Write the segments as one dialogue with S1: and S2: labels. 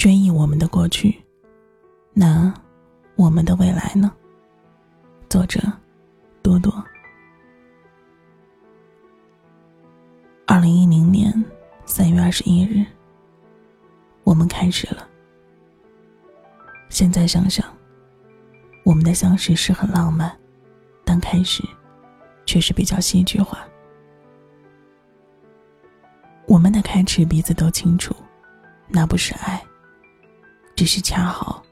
S1: 追忆我们的过去，那我们的未来呢？作者：多多。二零一零年三月二十一日，我们开始了。现在想想，我们的相识是很浪漫，但开始却是比较戏剧化。我们的开始，彼此都清楚，那不是爱。只是恰好，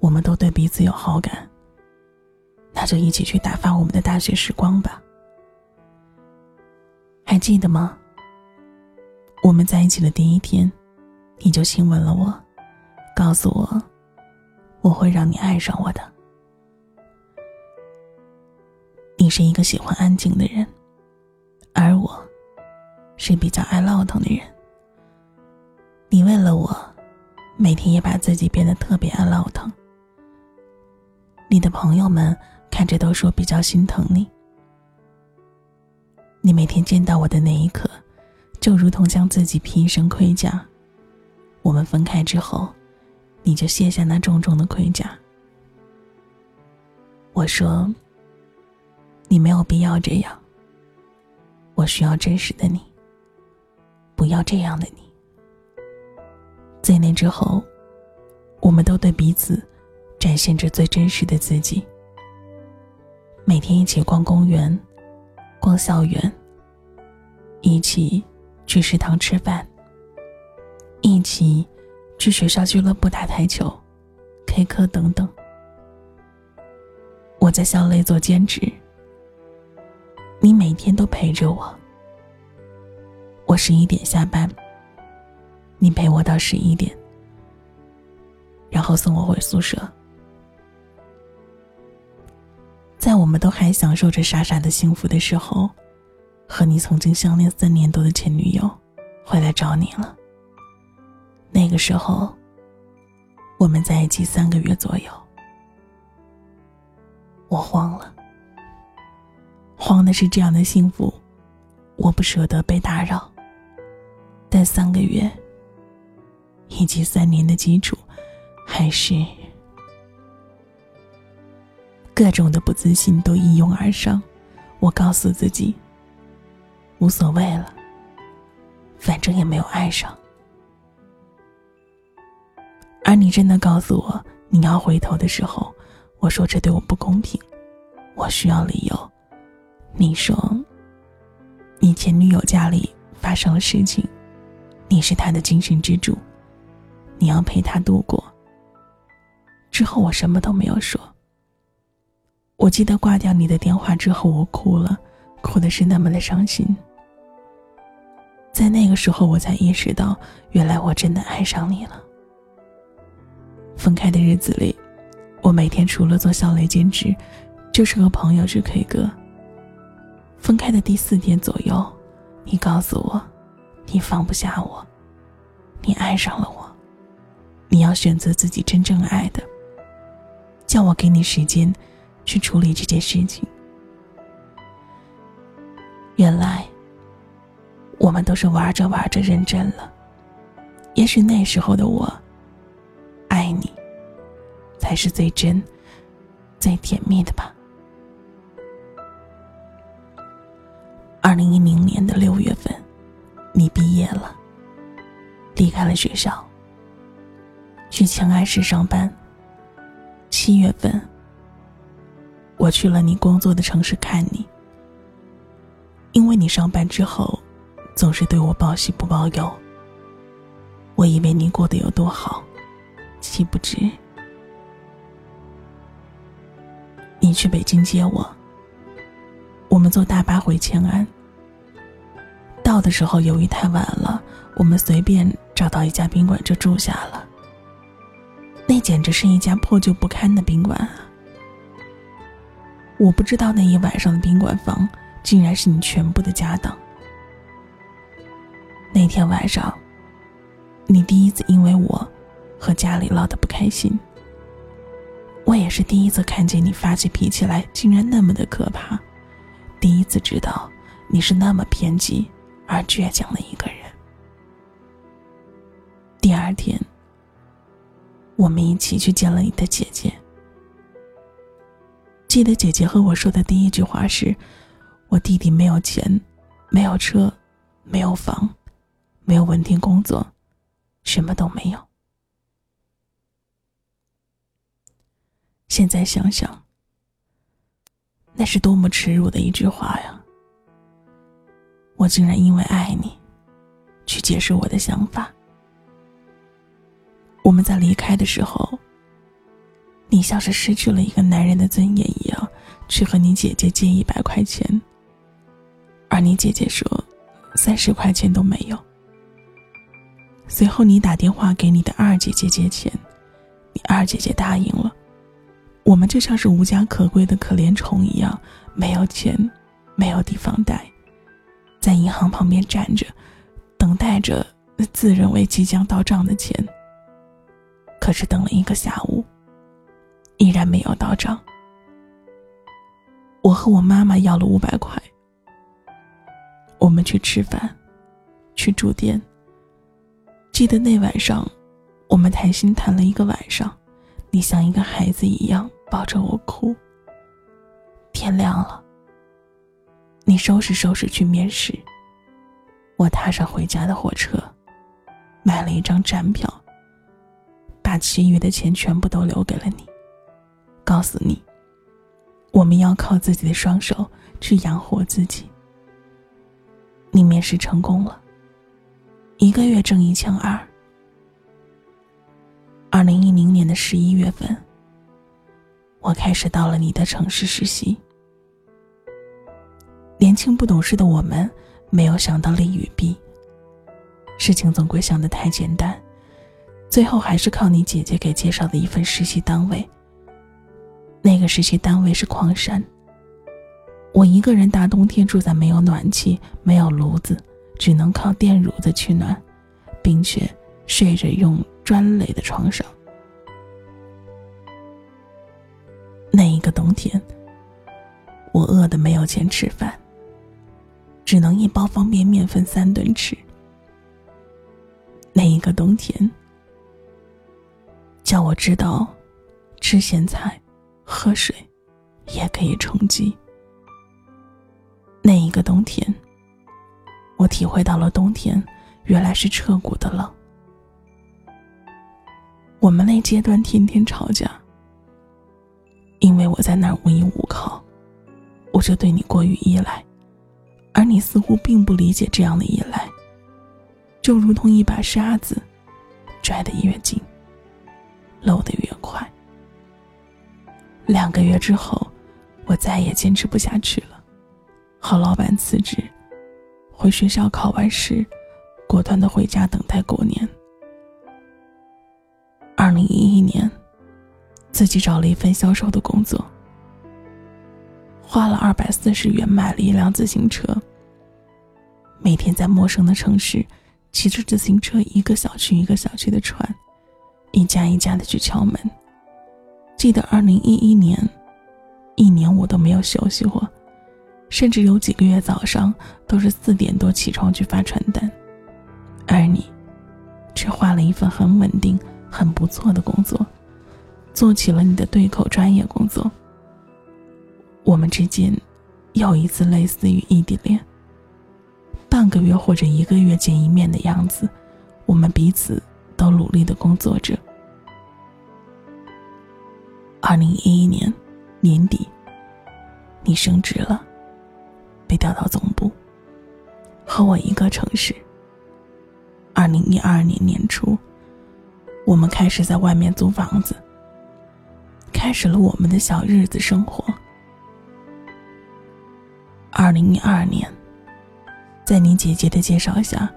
S1: 我们都对彼此有好感。那就一起去打发我们的大学时光吧。还记得吗？我们在一起的第一天，你就亲吻了我，告诉我，我会让你爱上我的。你是一个喜欢安静的人，而我，是比较爱唠腾的人。你为了我。每天也把自己变得特别爱唠腾。你的朋友们看着都说比较心疼你。你每天见到我的那一刻，就如同将自己披一身盔甲。我们分开之后，你就卸下那重重的盔甲。我说：“你没有必要这样。我需要真实的你，不要这样的你。”在那之后，我们都对彼此展现着最真实的自己。每天一起逛公园、逛校园，一起去食堂吃饭，一起去学校俱乐部打台球、K 歌等等。我在校内做兼职，你每天都陪着我。我十一点下班。你陪我到十一点，然后送我回宿舍。在我们都还享受着傻傻的幸福的时候，和你曾经相恋三年多的前女友回来找你了。那个时候，我们在一起三个月左右，我慌了。慌的是这样的幸福，我不舍得被打扰，但三个月。以及三年的基础，还是各种的不自信都一拥而上。我告诉自己，无所谓了，反正也没有爱上。而你真的告诉我你要回头的时候，我说这对我不公平，我需要理由。你说，你前女友家里发生了事情，你是她的精神支柱。你要陪他度过。之后我什么都没有说。我记得挂掉你的电话之后，我哭了，哭的是那么的伤心。在那个时候，我才意识到，原来我真的爱上你了。分开的日子里，我每天除了做校内兼职，就是和朋友去 K 歌。分开的第四天左右，你告诉我，你放不下我，你爱上了我。你要选择自己真正爱的，叫我给你时间去处理这件事情。原来，我们都是玩着玩着认真了。也许那时候的我，爱你，才是最真、最甜蜜的吧。二零一零年的六月份，你毕业了，离开了学校。去庆安市上班。七月份，我去了你工作的城市看你。因为你上班之后，总是对我报喜不报忧。我以为你过得有多好，岂不知你去北京接我。我们坐大巴回迁安。到的时候由于太晚了，我们随便找到一家宾馆就住下了。简直是一家破旧不堪的宾馆啊！我不知道那一晚上的宾馆房竟然是你全部的家当。那天晚上，你第一次因为我和家里闹得不开心。我也是第一次看见你发起脾气来竟然那么的可怕，第一次知道你是那么偏激而倔强的一个人。第二天。我们一起去见了你的姐姐。记得姐姐和我说的第一句话是：“我弟弟没有钱，没有车，没有房，没有稳定工作，什么都没有。”现在想想，那是多么耻辱的一句话呀！我竟然因为爱你，去解释我的想法。我们在离开的时候，你像是失去了一个男人的尊严一样，去和你姐姐借一百块钱，而你姐姐说三十块钱都没有。随后你打电话给你的二姐姐借钱，你二姐姐答应了。我们就像是无家可归的可怜虫一样，没有钱，没有地方待，在银行旁边站着，等待着自认为即将到账的钱。可是等了一个下午，依然没有到账。我和我妈妈要了五百块，我们去吃饭，去住店。记得那晚上，我们谈心谈了一个晚上。你像一个孩子一样抱着我哭。天亮了，你收拾收拾去面试。我踏上回家的火车，买了一张站票，把其余的钱全部都留给了你，告诉你，我们要靠自己的双手去养活自己。你面试成功了，一个月挣一千二。二零一零年的十一月份，我开始到了你的城市实习。年轻不懂事的我们，没有想到利与弊。事情总归想得太简单，最后还是靠你姐姐给介绍的一份实习单位。那个实习单位是矿山。我一个人大冬天住在没有暖气、没有炉子，只能靠电褥子取暖，并且睡着用。砖垒的床上，那一个冬天，我饿得没有钱吃饭，只能一包方便面分三顿吃。那一个冬天，叫我知道，吃咸菜、喝水，也可以充饥。那一个冬天，我体会到了冬天原来是彻骨的冷。我们那阶段天天吵架，因为我在那儿无依无靠，我就对你过于依赖，而你似乎并不理解这样的依赖，就如同一把沙子，拽得越紧，漏得越快。两个月之后，我再也坚持不下去了，和老板辞职，回学校考完试，果断的回家等待过年。二零一一年，自己找了一份销售的工作，花了二百四十元买了一辆自行车。每天在陌生的城市，骑着自行车一个小区一个小区的串，一家一家的去敲门。记得二零一一年，一年我都没有休息过，甚至有几个月早上都是四点多起床去发传单，而你，却换了一份很稳定。很不错的工作，做起了你的对口专业工作。我们之间又一次类似于异地恋，半个月或者一个月见一面的样子，我们彼此都努力的工作着。二零一一年年底，你升职了，被调到总部，和我一个城市。二零一二年年初。我们开始在外面租房子，开始了我们的小日子生活。二零一二年，在你姐姐的介绍下，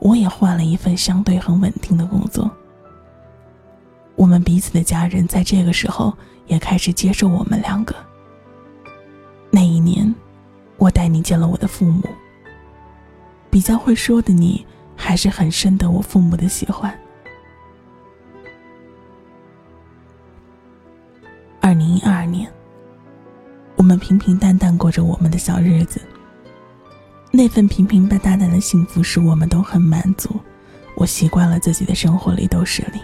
S1: 我也换了一份相对很稳定的工作。我们彼此的家人在这个时候也开始接受我们两个。那一年，我带你见了我的父母。比较会说的你，还是很深得我父母的喜欢。二零一二年，我们平平淡淡过着我们的小日子。那份平平淡淡的幸福使我们都很满足。我习惯了自己的生活里都是你。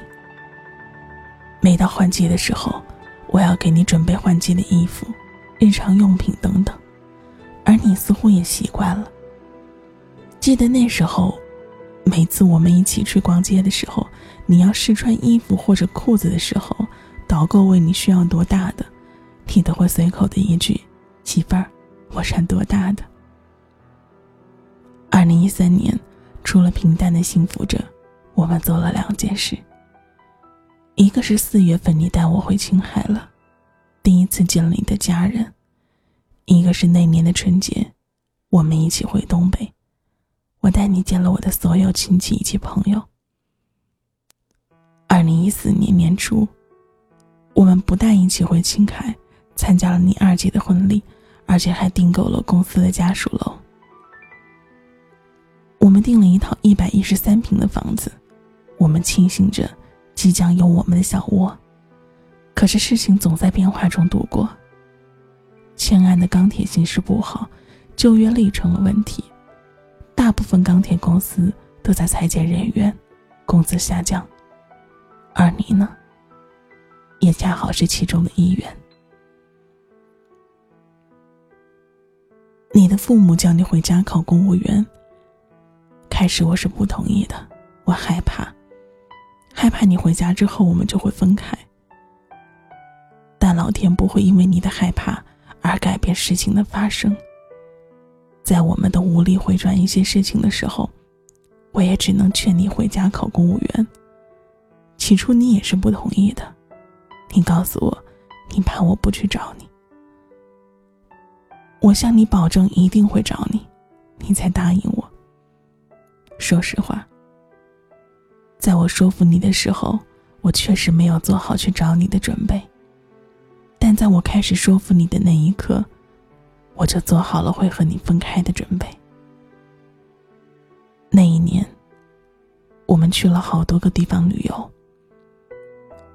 S1: 每到换季的时候，我要给你准备换季的衣服、日常用品等等，而你似乎也习惯了。记得那时候，每次我们一起去逛街的时候，你要试穿衣服或者裤子的时候，导购问你需要多大的，你都会随口的一句：“媳妇儿，我穿多大的。”二零一三年，除了平淡的幸福着，我们做了两件事。一个是四月份你带我回青海了，第一次见了你的家人；一个是那年的春节，我们一起回东北，我带你见了我的所有亲戚以及朋友。二零一四年年初，我们不但一起回青海参加了你二姐的婚礼，而且还订购了公司的家属楼。我们订了一套一百一十三平的房子，我们庆幸着即将有我们的小窝。可是事情总在变化中度过。迁安的钢铁形势不好，就业率成了问题，大部分钢铁公司都在裁减人员，工资下降。而你呢，也恰好是其中的一员。你的父母叫你回家考公务员。开始我是不同意的，我害怕，害怕你回家之后我们就会分开。但老天不会因为你的害怕而改变事情的发生。在我们都无力回转一些事情的时候，我也只能劝你回家考公务员。起初你也是不同意的，你告诉我，你怕我不去找你。我向你保证一定会找你，你才答应我。说实话，在我说服你的时候，我确实没有做好去找你的准备。但在我开始说服你的那一刻，我就做好了会和你分开的准备。那一年，我们去了好多个地方旅游，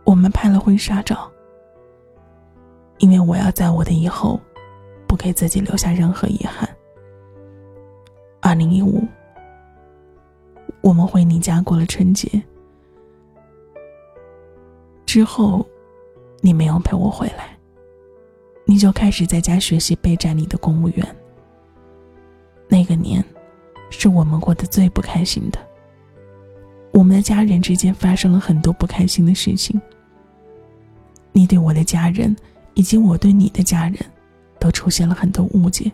S1: 我们拍了婚纱照，因为我要在我的以后，不给自己留下任何遗憾。二零一五。我们回你家过了春节，之后，你没有陪我回来，你就开始在家学习备战你的公务员。那个年，是我们过得最不开心的。我们的家人之间发生了很多不开心的事情。你对我的家人，以及我对你的家人，都出现了很多误解。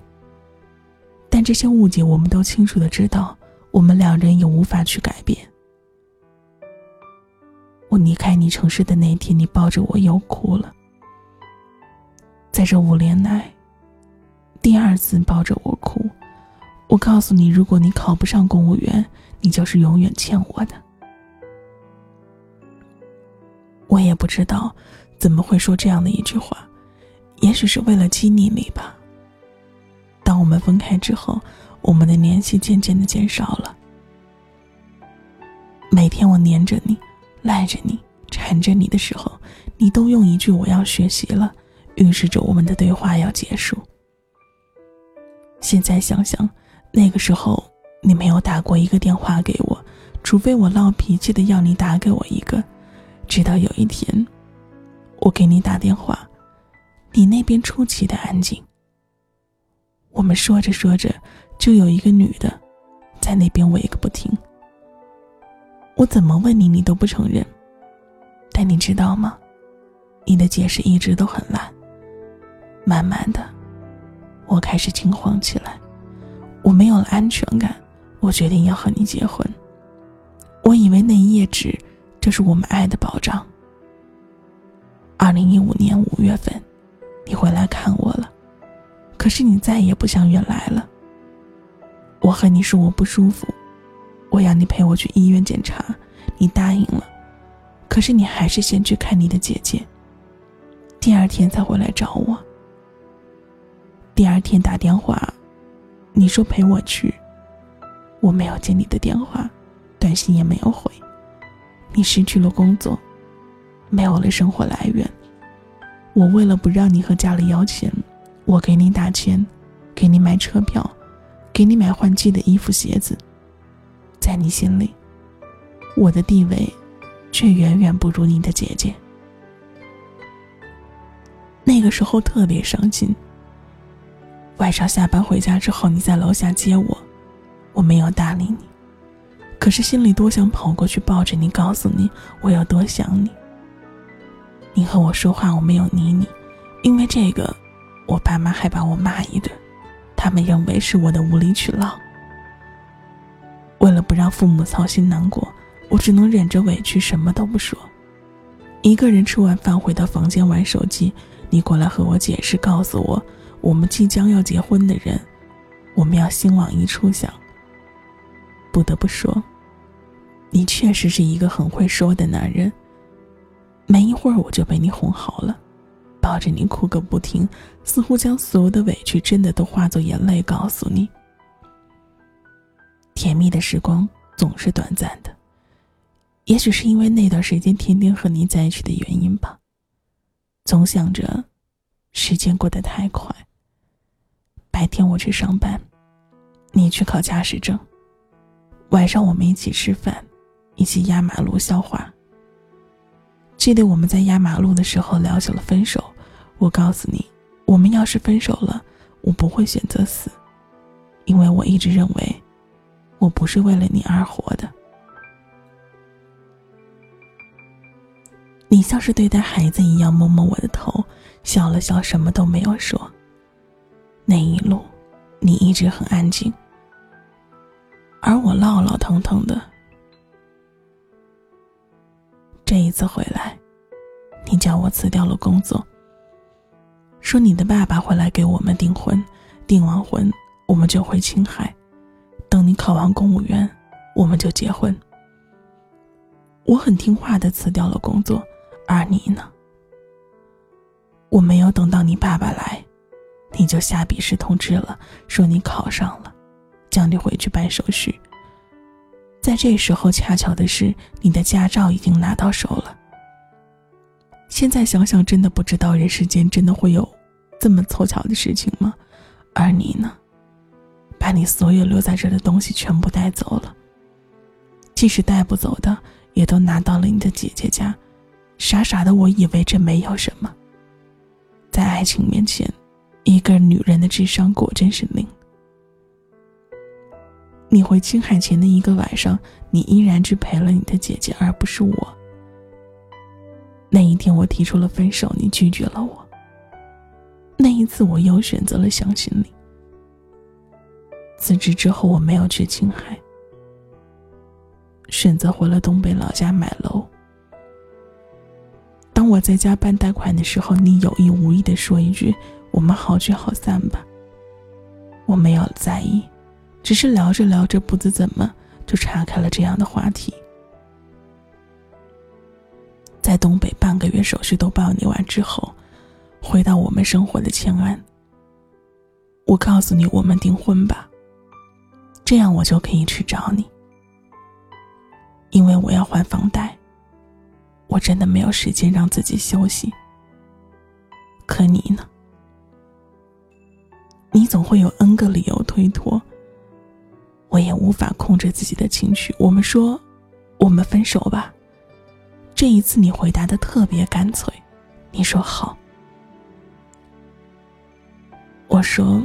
S1: 但这些误解，我们都清楚的知道。我们两人也无法去改变。我离开你城市的那天，你抱着我又哭了。在这五年来，第二次抱着我哭，我告诉你，如果你考不上公务员，你就是永远欠我的。我也不知道怎么会说这样的一句话，也许是为了激励你吧。当我们分开之后。我们的联系渐渐的减少了。每天我黏着你，赖着你，缠着你的时候，你都用一句“我要学习了”，预示着我们的对话要结束。现在想想，那个时候你没有打过一个电话给我，除非我闹脾气的要你打给我一个。直到有一天，我给你打电话，你那边出奇的安静。我们说着说着。就有一个女的，在那边喂个不停。我怎么问你，你都不承认。但你知道吗？你的解释一直都很烂。慢慢的，我开始惊慌起来。我没有了安全感，我决定要和你结婚。我以为那一页纸就是我们爱的保障。二零一五年五月份，你回来看我了，可是你再也不像原来了。我和你说我不舒服，我要你陪我去医院检查，你答应了，可是你还是先去看你的姐姐。第二天才回来找我。第二天打电话，你说陪我去，我没有接你的电话，短信也没有回。你失去了工作，没有了生活来源。我为了不让你和家里要钱，我给你打钱，给你买车票。给你买换季的衣服鞋子，在你心里，我的地位却远远不如你的姐姐。那个时候特别伤心。晚上下班回家之后，你在楼下接我，我没有搭理你，可是心里多想跑过去抱着你，告诉你我有多想你。你和我说话，我没有理你，因为这个，我爸妈还把我骂一顿，他们认为是我的无理取闹。为了不让父母操心难过，我只能忍着委屈，什么都不说。一个人吃完饭回到房间玩手机，你过来和我解释，告诉我。我们即将要结婚的人，我们要心往一处想。不得不说，你确实是一个很会说的男人。没一会儿我就被你哄好了，抱着你哭个不停，似乎将所有的委屈真的都化作眼泪告诉你。甜蜜的时光总是短暂的，也许是因为那段时间天天和你在一起的原因吧。总想着，时间过得太快。白天我去上班，你去考驾驶证。晚上我们一起吃饭，一起压马路笑话。记得我们在压马路的时候聊起了分手，我告诉你，我们要是分手了，我不会选择死，因为我一直认为，我不是为了你而活的。你像是对待孩子一样摸摸我的头，笑了笑，什么都没有说。那一路，你一直很安静，而我唠唠腾腾的。这一次回来，你叫我辞掉了工作，说你的爸爸会来给我们订婚，订完婚我们就回青海，等你考完公务员，我们就结婚。我很听话的辞掉了工作，而你呢？我没有等到你爸爸来。你就下笔试通知了，说你考上了，叫你回去办手续。这时候，恰巧的是你的驾照已经拿到手了。现在想想，真的不知道人世间真的会有这么凑巧的事情吗？而你呢，把你所有留在这的东西全部带走了，即使带不走的，也都拿到了你的姐姐家。傻傻的，我以为这没有什么，在爱情面前。一个女人的智商果真是零。你回青海前的一个晚上，你依然只陪了你的姐姐，而不是我。那一天，我提出了分手，你拒绝了我。那一次，我又选择了相信你。辞职之后，我没有去青海，选择回了东北老家买楼。当我在家办贷款的时候，你有意无意的说一句。我们好聚好散吧。我没有在意，只是聊着聊着，不知怎么就岔开了这样的话题。在东北半个月手续都办理完之后，回到我们生活的迁安。我告诉你，我们订婚吧，这样我就可以去找你，因为我要还房贷。我真的没有时间让自己休息。可你呢？你总会有 N 个理由推脱，我也无法控制自己的情绪。我们说，我们分手吧。这一次你回答的特别干脆，你说好。我说，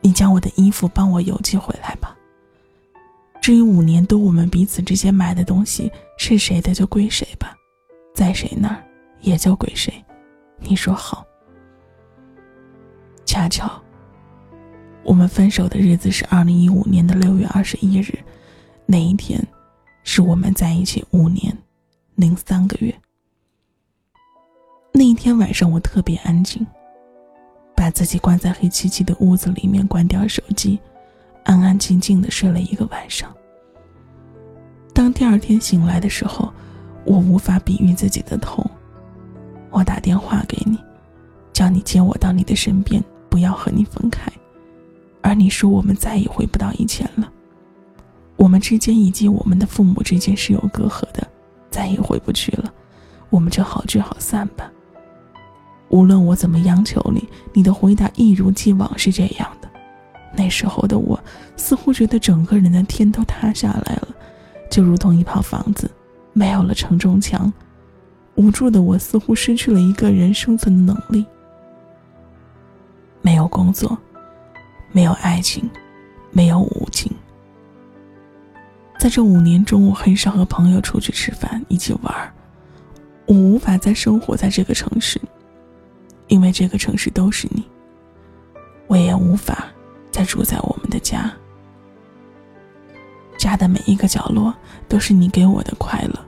S1: 你将我的衣服帮我邮寄回来吧。至于五年多我们彼此之间买的东西是谁的就归谁吧，在谁那儿也就归谁。你说好。恰巧。我们分手的日子是二零一五年的六月二十一日，那一天，是我们在一起五年零三个月。那一天晚上，我特别安静，把自己关在黑漆漆的屋子里面，关掉手机，安安静静的睡了一个晚上。当第二天醒来的时候，我无法比喻自己的痛。我打电话给你，叫你接我到你的身边，不要和你分开。而你说我们再也回不到以前了，我们之间以及我们的父母之间是有隔阂的，再也回不去了，我们就好聚好散吧。无论我怎么央求你，你的回答一如既往是这样的。那时候的我似乎觉得整个人的天都塌下来了，就如同一套房子没有了承重墙，无助的我似乎失去了一个人生存的能力。没有工作，没有爱情，没有无情。在这五年中，我很少和朋友出去吃饭，一起玩我无法再生活在这个城市，因为这个城市都是你。我也无法再住在我们的家。家的每一个角落都是你给我的快乐。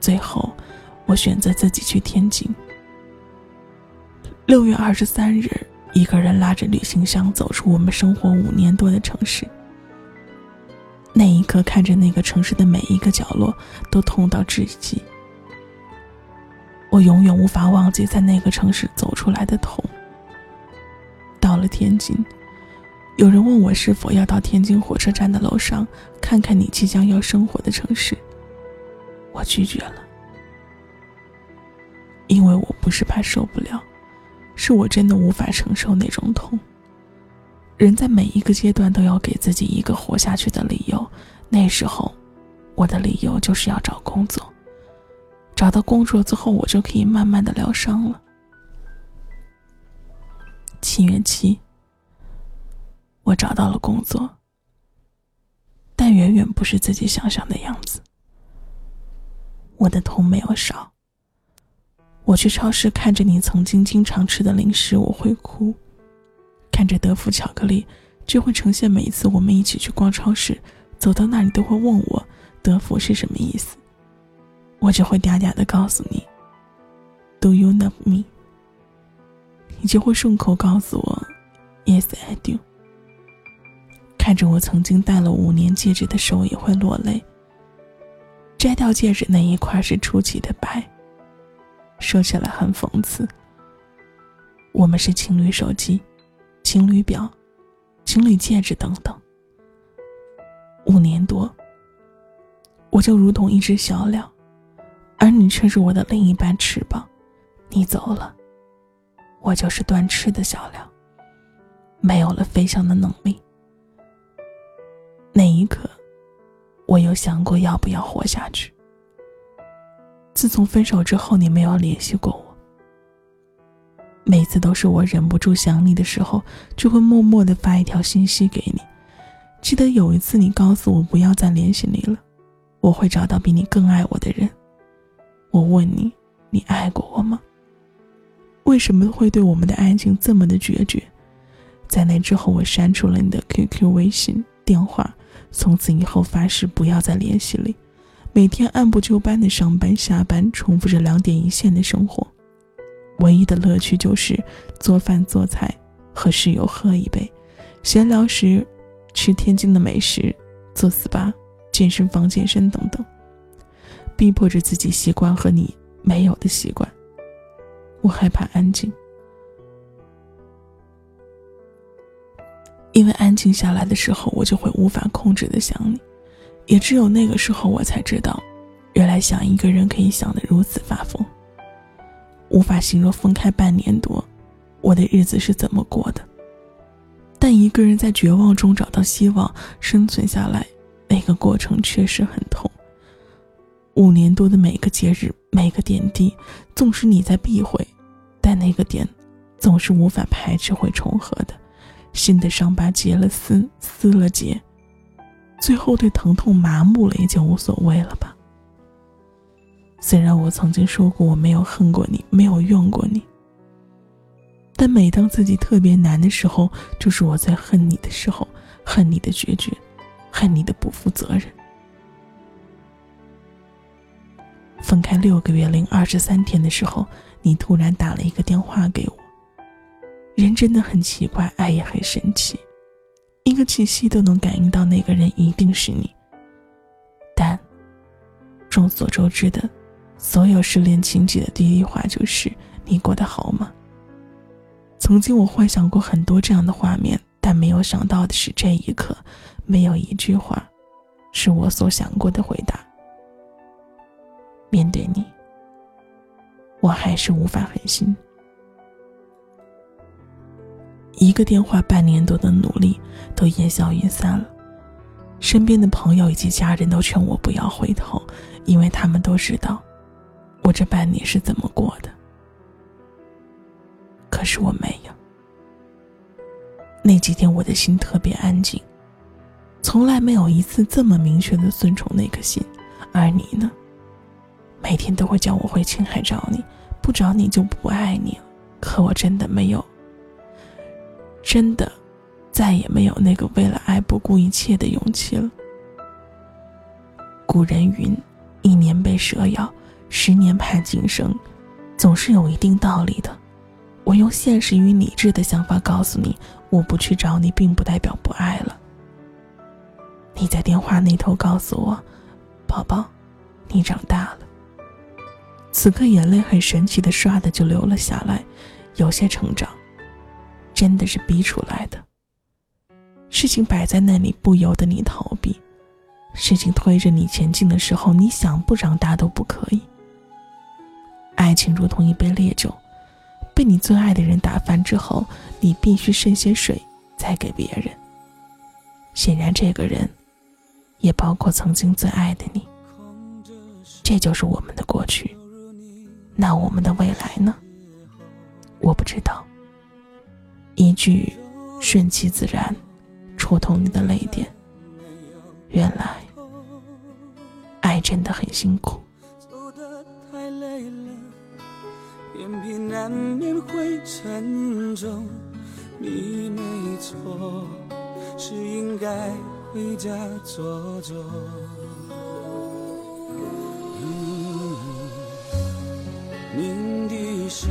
S1: 最后，我选择自己去天津。六月二十三日，一个人拉着旅行箱走出我们生活五年多的城市。那一刻，看着那个城市的每一个角落，都痛到窒息。我永远无法忘记在那个城市走出来的痛。到了天津，有人问我是否要到天津火车站的楼上看看你即将要生活的城市。我拒绝了，因为我不是怕受不了，是我真的无法承受那种痛。人在每一个阶段都要给自己一个活下去的理由，那时候，我的理由就是要找工作。找到工作之后，我就可以慢慢的疗伤了。七月七，我找到了工作，但远远不是自己想象的样子。我的痛没有少。我去超市看着你曾经经常吃的零食，我会哭；看着德芙巧克力，就会呈现每一次我们一起去逛超市，走到那里都会问我德芙是什么意思。我就会嗲嗲的告诉你，Do you love me？你就会顺口告诉我，Yes I do。看着我曾经戴了五年戒指的手也会落泪。摘掉戒指那一块是出奇的白。说起来很讽刺。我们是情侣手机、情侣表、情侣戒指等等。五年多，我就如同一只小鸟。而你却是我的另一半翅膀，你走了，我就是断翅的小鸟，没有了飞翔的能力。那一刻，我有想过要不要活下去。自从分手之后，你没有联系过我，每次都是我忍不住想你的时候，就会默默的发一条信息给你。记得有一次，你告诉我不要再联系你了，我会找到比你更爱我的人。我问你，你爱过我吗？为什么会对我们的爱情这么的决绝？在那之后，我删除了你的 QQ、微信、电话，从此以后发誓不要再联系你。每天按部就班的上班下班，重复着两点一线的生活，唯一的乐趣就是做饭做菜，和室友喝一杯，闲聊时吃天津的美食，做 SPA、健身房健身等等。逼迫着自己习惯和你没有的习惯。我害怕安静，因为安静下来的时候，我就会无法控制的想你。也只有那个时候，我才知道，原来想一个人可以想得如此发疯。无法形容分开半年多，我的日子是怎么过的。但一个人在绝望中找到希望，生存下来，那个过程确实很痛。五年多的每个节日，每个点滴，纵使你在避讳，但那个点，总是无法排斥会重合的。新的伤疤结了丝，撕了结，最后对疼痛麻木了，也就无所谓了吧。虽然我曾经说过我没有恨过你，没有怨过你，但每当自己特别难的时候，就是我在恨你的时候，恨你的决绝，恨你的不负责任。分开六个月零二十三天的时候，你突然打了一个电话给我。人真的很奇怪，爱也很神奇，一个气息都能感应到那个人一定是你。但众所周知的，所有失恋情节的第一话就是“你过得好吗？”曾经我幻想过很多这样的画面，但没有想到的是，这一刻没有一句话是我所想过的回答。面对你，我还是无法狠心。一个电话，半年多的努力都烟消云散了。身边的朋友以及家人都劝我不要回头，因为他们都知道，
S2: 我这半年是怎么过的。可是我没有。那几天我的心特别安静，从来没有一次这么明确的顺从那颗心。而你呢？每天都会叫我回青海找你，不找你就不爱你了。可我真的没有，真的，再也没有那个为了爱不顾一切的勇气了。古人云：“一年被蛇咬，十年盼井绳”，总是有一定道理的。我用现实与理智的想法告诉你：我不去找你，并不代表不爱了。你在电话那头告诉我：“宝宝，你长大了。”此刻眼泪很神奇的唰的就流了下来。有些成长，真的是逼出来的。事情摆在那里，不由得你逃避；事情推着你前进的时候，你想不长大都不可以。爱情如同一杯烈酒，被你最爱的人打翻之后，你必须剩些水再给别人。显然，这个人，也包括曾经最爱的你。这就是我们的过去，那我们的未来呢？我不知道。一句“顺其自然”，戳痛你的泪点。原来，爱真的很辛苦。走得太累了，眼皮难免会沉重。你没错，是应该回家坐坐。鸣笛声。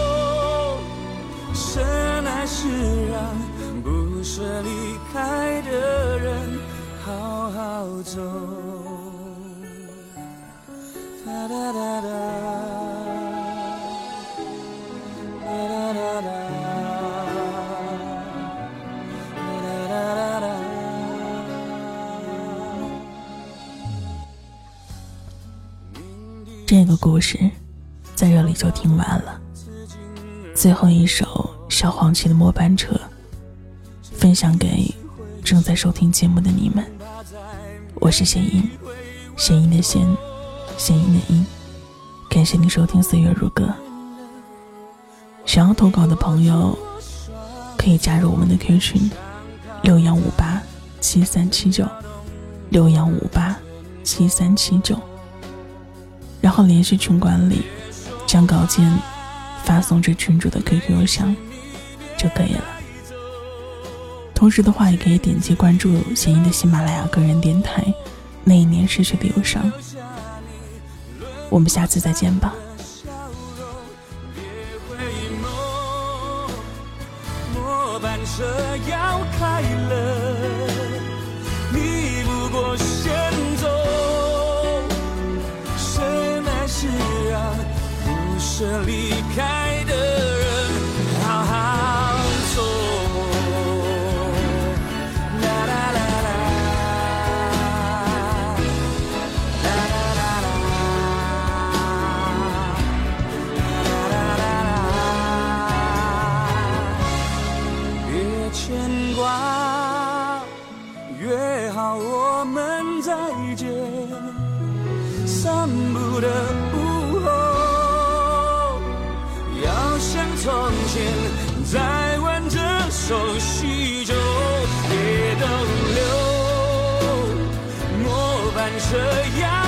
S2: 还是让不舍离开的人好好走。哒哒哒哒。这个故事在这里就听完了，最后一首。小黄旗的末班车，分享给正在收听节目的你们。我是弦音，弦音的弦，弦音的音。感谢你收听《岁月如歌》。想要投稿的朋友，可以加入我们的 Q 群：六幺五八七三七九，六幺五八七三七九。然后联系群管理，将稿件发送至群主的 QQ 邮箱。就可以了。同时的话，也可以点击关注咸鱼的喜马拉雅个人电台。那一年失去的忧伤，我们下次再见吧。你不过先走，谁来是让不舍离开牵挂。约好我们再见，散步的午后，要像从前，在挽着手叙旧，别逗留，末班车要。